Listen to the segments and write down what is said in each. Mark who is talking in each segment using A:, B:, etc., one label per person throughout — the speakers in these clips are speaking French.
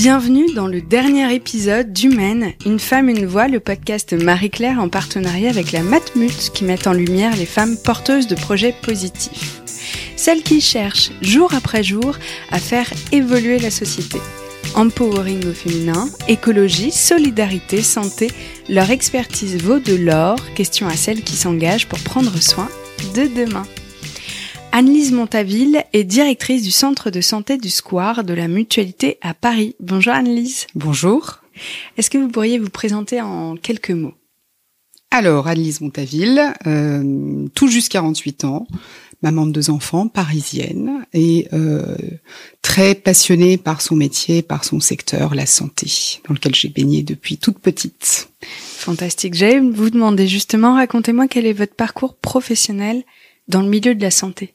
A: Bienvenue dans le dernier épisode d'Humaine, une femme, une voix, le podcast Marie-Claire en partenariat avec la Matmut qui met en lumière les femmes porteuses de projets positifs. Celles qui cherchent jour après jour à faire évoluer la société. Empowering au féminin, écologie, solidarité, santé, leur expertise vaut de l'or, question à celles qui s'engagent pour prendre soin de demain. Annelise Montaville est directrice du centre de santé du Square de la Mutualité à Paris. Bonjour Annelise.
B: Bonjour.
A: Est-ce que vous pourriez vous présenter en quelques mots?
B: Alors, Annelise Montaville, euh, tout juste 48 ans, maman de deux enfants, parisienne, et euh, très passionnée par son métier, par son secteur, la santé, dans lequel j'ai baigné depuis toute petite.
A: Fantastique. J'allais vous demander justement, racontez-moi quel est votre parcours professionnel dans le milieu de la santé.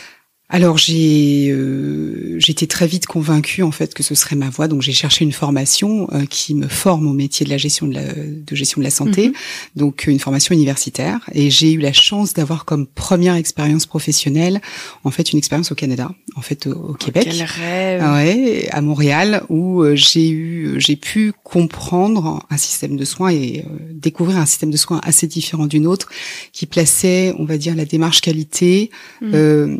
B: Alors j'ai euh, j'étais très vite convaincue en fait que ce serait ma voie, donc j'ai cherché une formation euh, qui me forme au métier de la gestion de, la, de gestion de la santé,
A: Mhm.
B: donc une formation universitaire. Et j'ai eu la chance d'avoir comme première expérience professionnelle en fait une expérience au Canada, en fait au, au Québec.
A: Quel rêve.
B: Ah ouais, à Montréal, où euh, j'ai eu, j'ai pu comprendre un système de soins et euh, découvrir un système de soins assez différent d'une autre, qui plaçait, on va dire, la démarche qualité
A: Mm.
B: euh,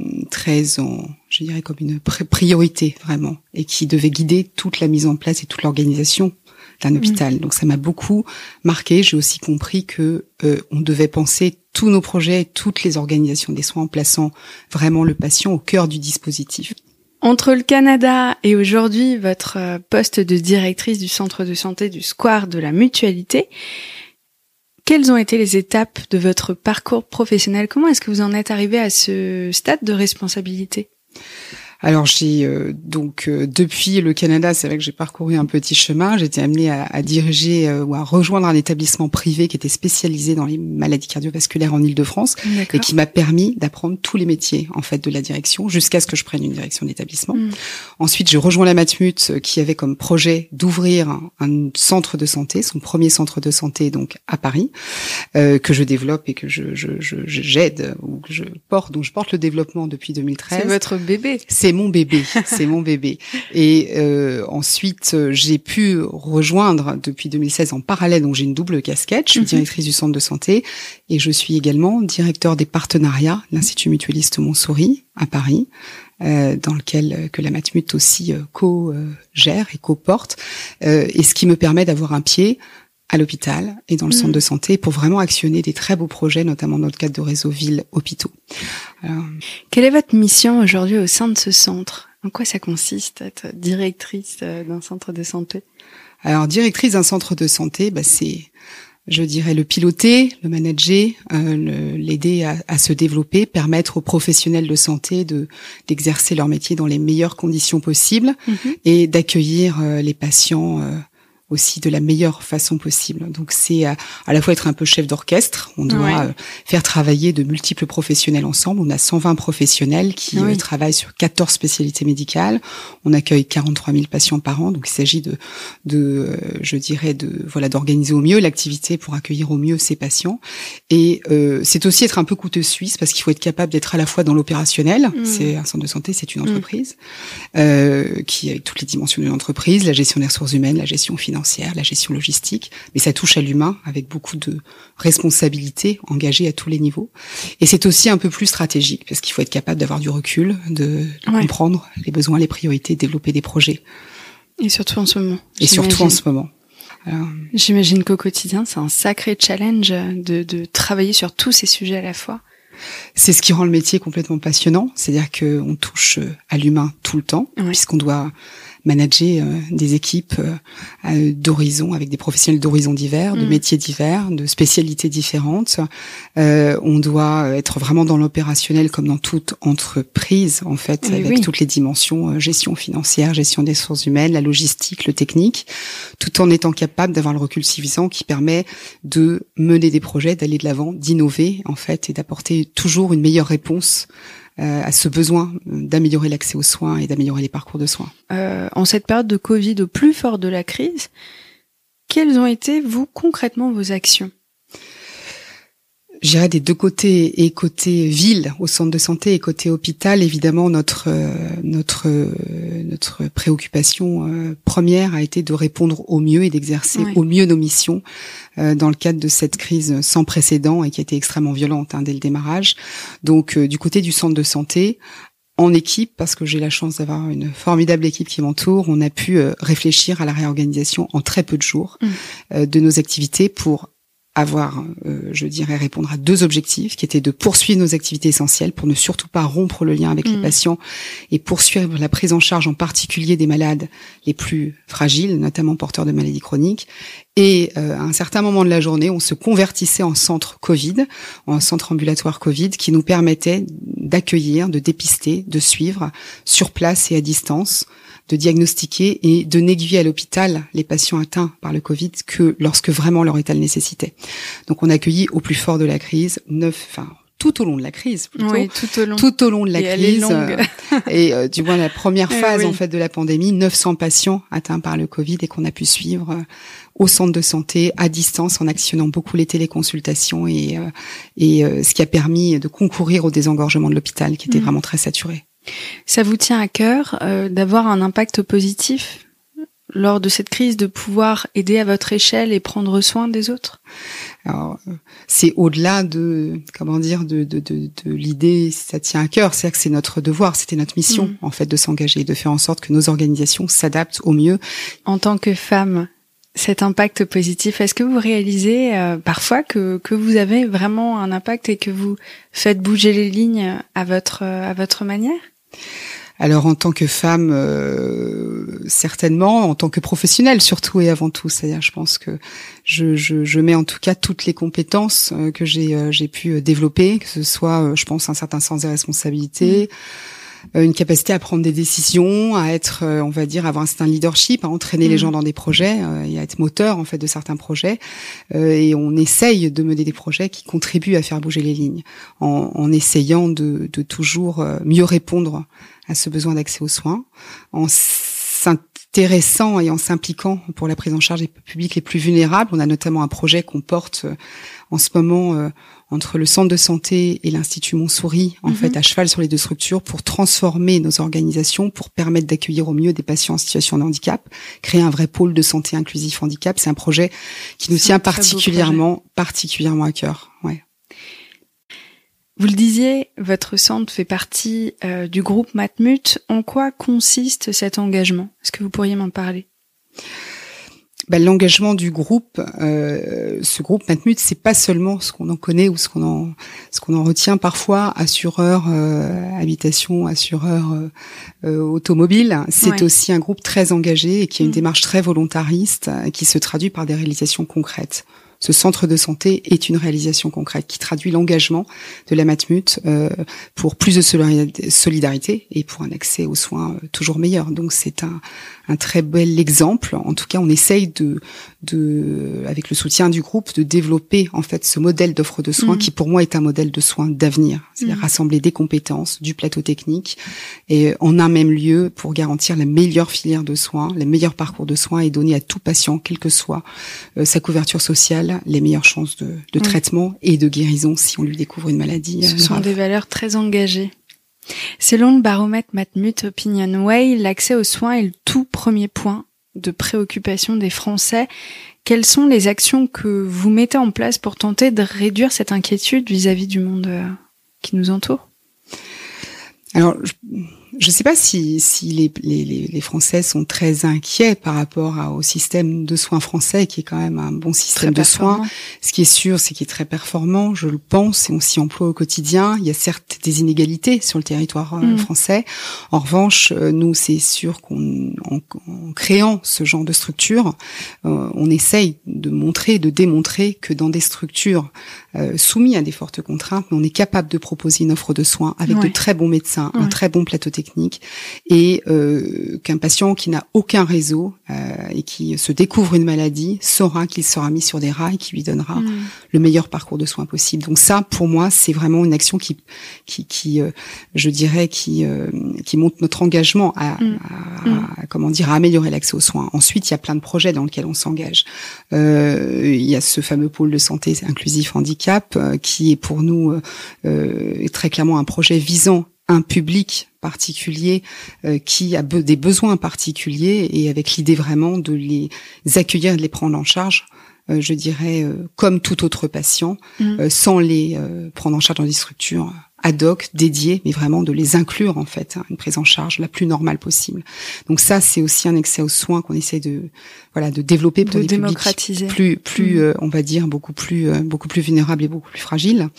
B: en, je dirais, comme une pri- priorité vraiment, et qui devait guider toute la mise en place et toute l'organisation d'un hôpital. Donc ça m'a beaucoup marqué. J'ai aussi compris que euh, on devait penser tous nos projets, et toutes les organisations des soins en plaçant vraiment le patient au cœur du dispositif.
A: Entre le Canada et aujourd'hui votre euh, poste de directrice du centre de santé du Square de la Mutualité, quelles ont été les étapes de votre parcours professionnel? Comment est-ce que vous en êtes arrivé à ce stade de responsabilité?
B: Alors j'ai euh, donc euh, depuis le Canada, c'est vrai que j'ai parcouru un petit chemin. J'ai été amenée à, à diriger euh, ou à rejoindre un établissement privé qui était spécialisé dans les maladies cardiovasculaires en Île-de-France et qui m'a permis d'apprendre tous les métiers en fait de la direction jusqu'à ce que je prenne une direction d'établissement.
A: Mm.
B: Ensuite, j'ai rejoint la Matmut euh, qui avait comme projet d'ouvrir un, un centre de santé, son premier centre de santé donc à Paris, euh, que je développe et que je je- je- je- j'aide ou que je porte, dont je porte le développement depuis 2013.
A: C'est votre bébé.
B: C'est mon bébé, c'est mon bébé. Et euh, ensuite, euh, j'ai pu rejoindre depuis 2016 en parallèle, donc j'ai une double casquette. Je suis
A: Mhm.
B: directrice du centre de santé et je suis également directeur des partenariats, l'Institut mutualiste Montsouris à Paris, euh, dans lequel que la Matmut aussi co-gère et co-porte, et ce qui me permet d'avoir un pied à l'hôpital et dans le centre de santé pour vraiment actionner des très beaux projets, notamment dans le cadre de réseau ville hôpitaux. Alors,
A: Quelle est votre mission aujourd'hui au sein de ce centre? En quoi ça consiste être directrice euh, d'un centre de santé?
B: Alors, directrice d'un centre de santé, bah, c'est, je dirais, le piloter, le manager, euh, l'aider à, à se développer, permettre aux professionnels de santé de d'exercer leur métier dans les meilleures conditions possibles et d'accueillir euh, les patients euh, aussi de la meilleure façon possible. Donc c'est à, à la fois être un peu chef d'orchestre, on doit
A: Ouais.
B: euh, faire travailler de multiples professionnels ensemble. On a 120 professionnels qui
A: Oui.
B: euh, travaillent sur 14 spécialités médicales. On accueille 43 000 patients par an, donc il s'agit de, de, euh, je dirais, de voilà d'organiser au mieux l'activité pour accueillir au mieux ces patients. Et euh, c'est aussi être un peu couteau suisse parce qu'il faut être capable d'être à la fois dans l'opérationnel.
A: Mm.
B: C'est un centre de santé, c'est une entreprise euh, qui a toutes les dimensions d'une entreprise, la gestion des ressources humaines, la gestion financière, la gestion logistique, mais ça touche à l'humain avec beaucoup de responsabilités engagées à tous les niveaux. Et c'est aussi un peu plus stratégique parce qu'il faut être capable d'avoir du recul, de,
A: Ouais.
B: comprendre les besoins, les priorités, développer des projets.
A: Et surtout en ce moment.
B: Et surtout en
A: j'imagine.
B: ce moment. Alors,
A: J'imagine qu'au quotidien, c'est un sacré challenge de, de travailler sur tous ces sujets à la fois.
B: C'est ce qui rend le métier complètement passionnant, c'est-à-dire qu'on touche à l'humain tout le temps,
A: Ouais.
B: puisqu'on doit manager des équipes d'horizons avec des professionnels d'horizons divers, de mm. métiers divers, de spécialités différentes. on doit être vraiment dans l'opérationnel comme dans toute entreprise en fait, avec toutes les dimensions gestion financière, gestion des ressources humaines, la logistique, le technique, tout en étant capable d'avoir le recul suffisant qui permet de mener des projets, d'aller de l'avant, d'innover en fait et d'apporter toujours une meilleure réponse euh, à ce besoin d'améliorer l'accès aux soins et d'améliorer les parcours de soins.
A: Euh, en cette période de Covid au plus fort de la crise, quelles ont été, vous, concrètement, vos actions?
B: J'irai des deux côtés et côté ville au centre de santé et côté hôpital évidemment notre euh, notre euh, notre préoccupation euh, première a été de répondre au mieux et d'exercer au mieux nos missions dans le cadre de cette crise sans précédent et qui a été extrêmement violente hein, dès le démarrage. Donc du côté du centre de santé en équipe, parce que j'ai la chance d'avoir une formidable équipe qui m'entoure, on a pu réfléchir à la réorganisation en très peu de jours mmh. de nos activités pour avoir, euh, je dirais, répondre à deux objectifs, qui étaient de poursuivre nos activités essentielles pour ne surtout pas rompre le lien avec les mm. patients et poursuivre la prise en charge en particulier des malades les plus fragiles, notamment porteurs de maladies chroniques. Et euh, à un certain moment de la journée, on se convertissait en centre Covid, en centre ambulatoire Covid, qui nous permettait d'accueillir, de dépister, de suivre sur place et à distance de diagnostiquer et de n'aiguiller à l'hôpital les patients atteints par le Covid que lorsque vraiment leur état le nécessitait. Donc on a accueilli au plus fort de la crise neuf, enfin tout au long de la crise plutôt,
A: oui, tout au long,
B: tout au long de la crise euh, et euh, du moins la première eh phase en fait de la pandémie, 900 patients atteints par le Covid et qu'on a pu suivre euh, au centre de santé à distance en actionnant beaucoup les téléconsultations et et ce qui a permis de concourir au désengorgement de l'hôpital qui était mm. vraiment très saturé.
A: Ça vous tient à cœur euh, d'avoir un impact positif lors de cette crise, de pouvoir aider à votre échelle et prendre soin des autres?
B: Alors, c'est au-delà de, comment dire, de, de, de, de l'idée, ça tient à cœur, c'est que c'est notre devoir, c'était notre mission, mm. en fait, de s'engager, de faire en sorte que nos organisations s'adaptent au mieux.
A: En tant que femme, cet impact positif, est-ce que vous réalisez euh, parfois que, que vous avez vraiment un impact et que vous faites bouger les lignes à votre, à votre manière?
B: Alors en tant que femme, euh, certainement, en tant que professionnelle surtout et avant tout. C'est-à-dire, je pense que je, je, je, mets en tout cas toutes les compétences euh, que j'ai euh, pu développer, que ce soit, je pense, un certain sens des responsabilités. Mmh. Euh, une capacité à prendre des décisions, à être, euh, on va dire, avoir un certain leadership, à entraîner les mm. gens dans des projets euh, et à être moteur en fait de certains projets. et on essaye de mener des projets qui contribuent à faire bouger les lignes, en, en essayant de, de, toujours mieux répondre à ce besoin d'accès aux soins, en s'intéressant et en s'impliquant pour la prise en charge des publics les plus vulnérables. On a notamment un projet qu'on porte en ce moment entre le centre de santé et l'Institut Montsouris, en mhm. fait, à cheval sur les deux structures, pour transformer nos organisations, pour permettre d'accueillir au mieux des patients en situation de handicap, créer un vrai pôle de santé inclusif handicap. C'est un projet qui nous tient particulièrement, particulièrement à cœur. Ouais.
A: Vous le disiez, votre centre fait partie euh, du groupe Matmut. En quoi consiste cet engagement? Est-ce que vous pourriez m'en parler?
B: Bah, l'engagement du groupe, euh, ce groupe Matmut, c'est pas seulement ce qu'on en connaît ou ce qu'on en ce qu'on en retient parfois, assureur euh, habitation, assureur euh, automobile. C'est aussi un groupe très engagé et qui a une mm. démarche très volontariste, qui se traduit par des réalisations concrètes ce centre de santé est une réalisation concrète qui traduit l'engagement de la Matmut euh, pour plus de solidarité et pour un accès aux soins euh, toujours meilleur. Donc c'est un, un très bel exemple. En tout cas, on essaye de, de, avec le soutien du groupe, de développer en fait ce modèle d'offre de soins mmh. qui pour moi est un modèle de soins d'avenir, c'est-à-dire mmh. rassembler des compétences, du plateau technique et en un même lieu pour garantir la meilleure filière de soins, le meilleur parcours de soins et donner à tout patient, quelle que soit euh, sa couverture sociale, les meilleures chances de, traitement et de guérison si on lui découvre une maladie.
A: Ce sont des valeurs très engagées. Selon le baromètre Matmut Opinion Way, l'accès aux soins est le tout premier point de préoccupation des Français. Quelles sont les actions que vous mettez en place pour tenter de réduire cette inquiétude vis-à-vis du monde euh, qui nous entoure?
B: Alors, je ne sais pas si, si les, les, les, Français sont très inquiets par rapport au système de soins français, qui est quand même un bon système de soins. Ce qui est sûr, c'est qu'il est très performant, je le pense, et on s'y emploie au quotidien. Il y a certes des inégalités sur le territoire euh, mm. français. En revanche, euh, nous, c'est sûr qu'en en, créant ce genre de structure, euh, on essaye de montrer, de démontrer que dans des structures soumises à des fortes contraintes, on est capable de proposer une offre de soins avec de très bons médecins, un très bon plateau technique, et qu'un patient qui n'a aucun réseau et qui se découvre une maladie saura qu'il sera mis sur des rails qui lui donnera mm. le meilleur parcours de soins possible. Donc ça, pour moi, c'est vraiment une action qui, qui, qui je dirais, qui, qui montre notre engagement à, mm. Mm. comment dire, à améliorer l'accès aux soins. Ensuite, il y a plein de projets dans lesquels on s'engage. Euh, il y a ce fameux pôle de santé inclusif handicap euh, qui est pour nous euh, très clairement un projet visant un public particulier qui a des besoins particuliers et avec l'idée vraiment de les accueillir et de les prendre en charge je dirais, comme tout autre patient, mm. sans les prendre en charge dans des structures ad hoc, dédiés, mais vraiment de les inclure en fait, hein, une prise en charge la plus normale possible. Donc ça, c'est aussi un accès aux soins qu'on essaie de voilà de développer pour
A: de des démocratiser.
B: plus plus mm. euh, on va dire beaucoup plus euh, beaucoup plus vulnérables et beaucoup plus fragiles.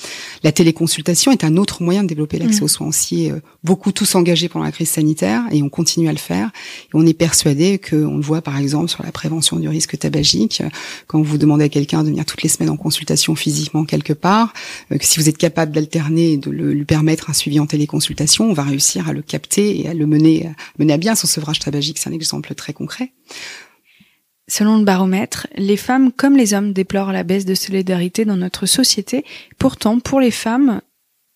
B: La téléconsultation est un autre moyen de développer l'accès mm. aux soins. aussi euh, beaucoup tous engagés pendant la crise sanitaire et on continue à le faire. Et on est persuadé que on le voit par exemple sur la prévention du risque tabagique quand vous demandez à quelqu'un de venir toutes les semaines en consultation physiquement quelque part, que si vous êtes capable d'alterner de le lui permettre un suivi en téléconsultation, on va réussir à le capter et à le mener, mener à bien. Son sevrage tabagique, c'est un exemple très concret.
A: Selon le baromètre, les femmes comme les hommes déplorent la baisse de solidarité dans notre société. Pourtant, pour les femmes,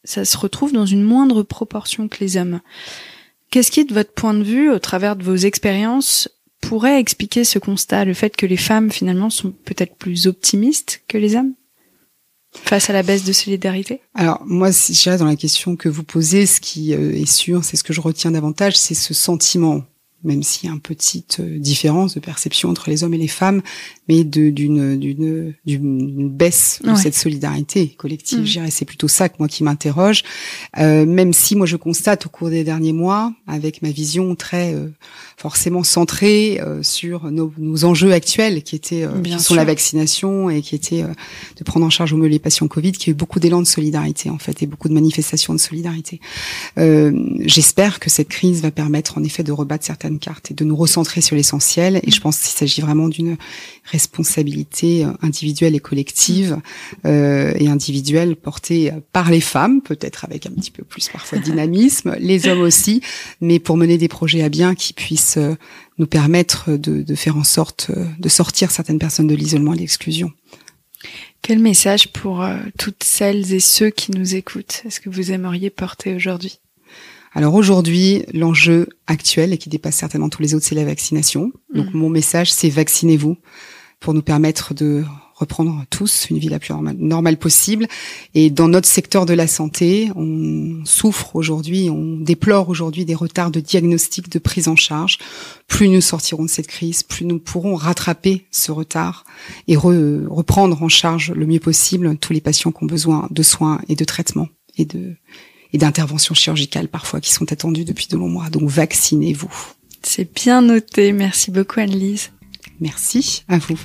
A: ça se retrouve dans une moindre proportion que les hommes. Qu'est-ce qui, de votre point de vue, au travers de vos expériences, pourrait expliquer ce constat, le fait que les femmes finalement sont peut-être plus optimistes que les hommes? Face à la baisse de solidarité?
B: Alors moi, si je dans la question que vous posez, ce qui euh, est sûr, c'est ce que je retiens davantage, c'est ce sentiment même s'il y a une petite euh, différence de perception entre les hommes et les femmes, mais d'une d'une d'une baisse de cette solidarité collective. Mm. Je dirais c'est plutôt ça que moi qui m'interroge. Euh, même si moi je constate au cours des derniers mois, avec ma vision très euh, forcément centrée euh, sur nos, nos, enjeux actuels, qui étaient euh, qui sont la vaccination et qui étaient de prendre en charge au mieux les patients Covid, qui a eu beaucoup d'élan de solidarité en fait et beaucoup de manifestations de solidarité. J'espère que cette crise va permettre en effet de rebattre certaines carte et de nous recentrer sur l'essentiel. Et je pense qu'il s'agit vraiment d'une responsabilité euh, individuelle et collective euh, et individuelle portée par les femmes, peut-être avec un petit peu plus parfois de dynamisme, les hommes aussi, mais pour mener des projets à bien qui puissent euh, nous permettre de, de faire en sorte euh, de sortir certaines personnes de l'isolement et de l'exclusion.
A: Quel message pour toutes celles et ceux qui nous écoutent est-ce que vous aimeriez porter aujourd'hui?
B: Alors aujourd'hui, l'enjeu actuel et qui dépasse certainement tous les autres, c'est la vaccination. Donc mm. mon message, c'est vaccinez-vous pour nous permettre de reprendre tous une vie la plus normale possible. Et dans notre secteur de la santé, on souffre aujourd'hui, on déplore aujourd'hui des retards de diagnostic, de prise en charge. Plus nous sortirons de cette crise, plus nous pourrons rattraper ce retard et reprendre en charge le mieux possible tous les patients qui ont besoin de soins et de traitements et de et d'interventions chirurgicales parfois qui sont attendues depuis de longs mois. Donc vaccinez-vous.
A: C'est bien noté. Merci beaucoup Anne-Lise.
B: Merci à vous.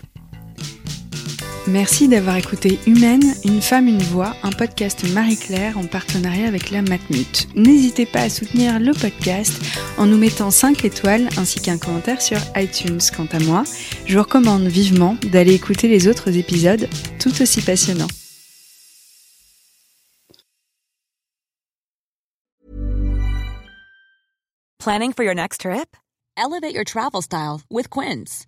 A: Merci d'avoir écouté Humaine, une femme, une voix, un podcast Marie-Claire en partenariat avec la Matmut. N'hésitez pas à soutenir le podcast en nous mettant 5 étoiles ainsi qu'un commentaire sur iTunes. Quant à moi, je vous recommande vivement d'aller écouter les autres épisodes tout aussi passionnants.
C: Planning for your next trip? Elevate your travel style with Quince.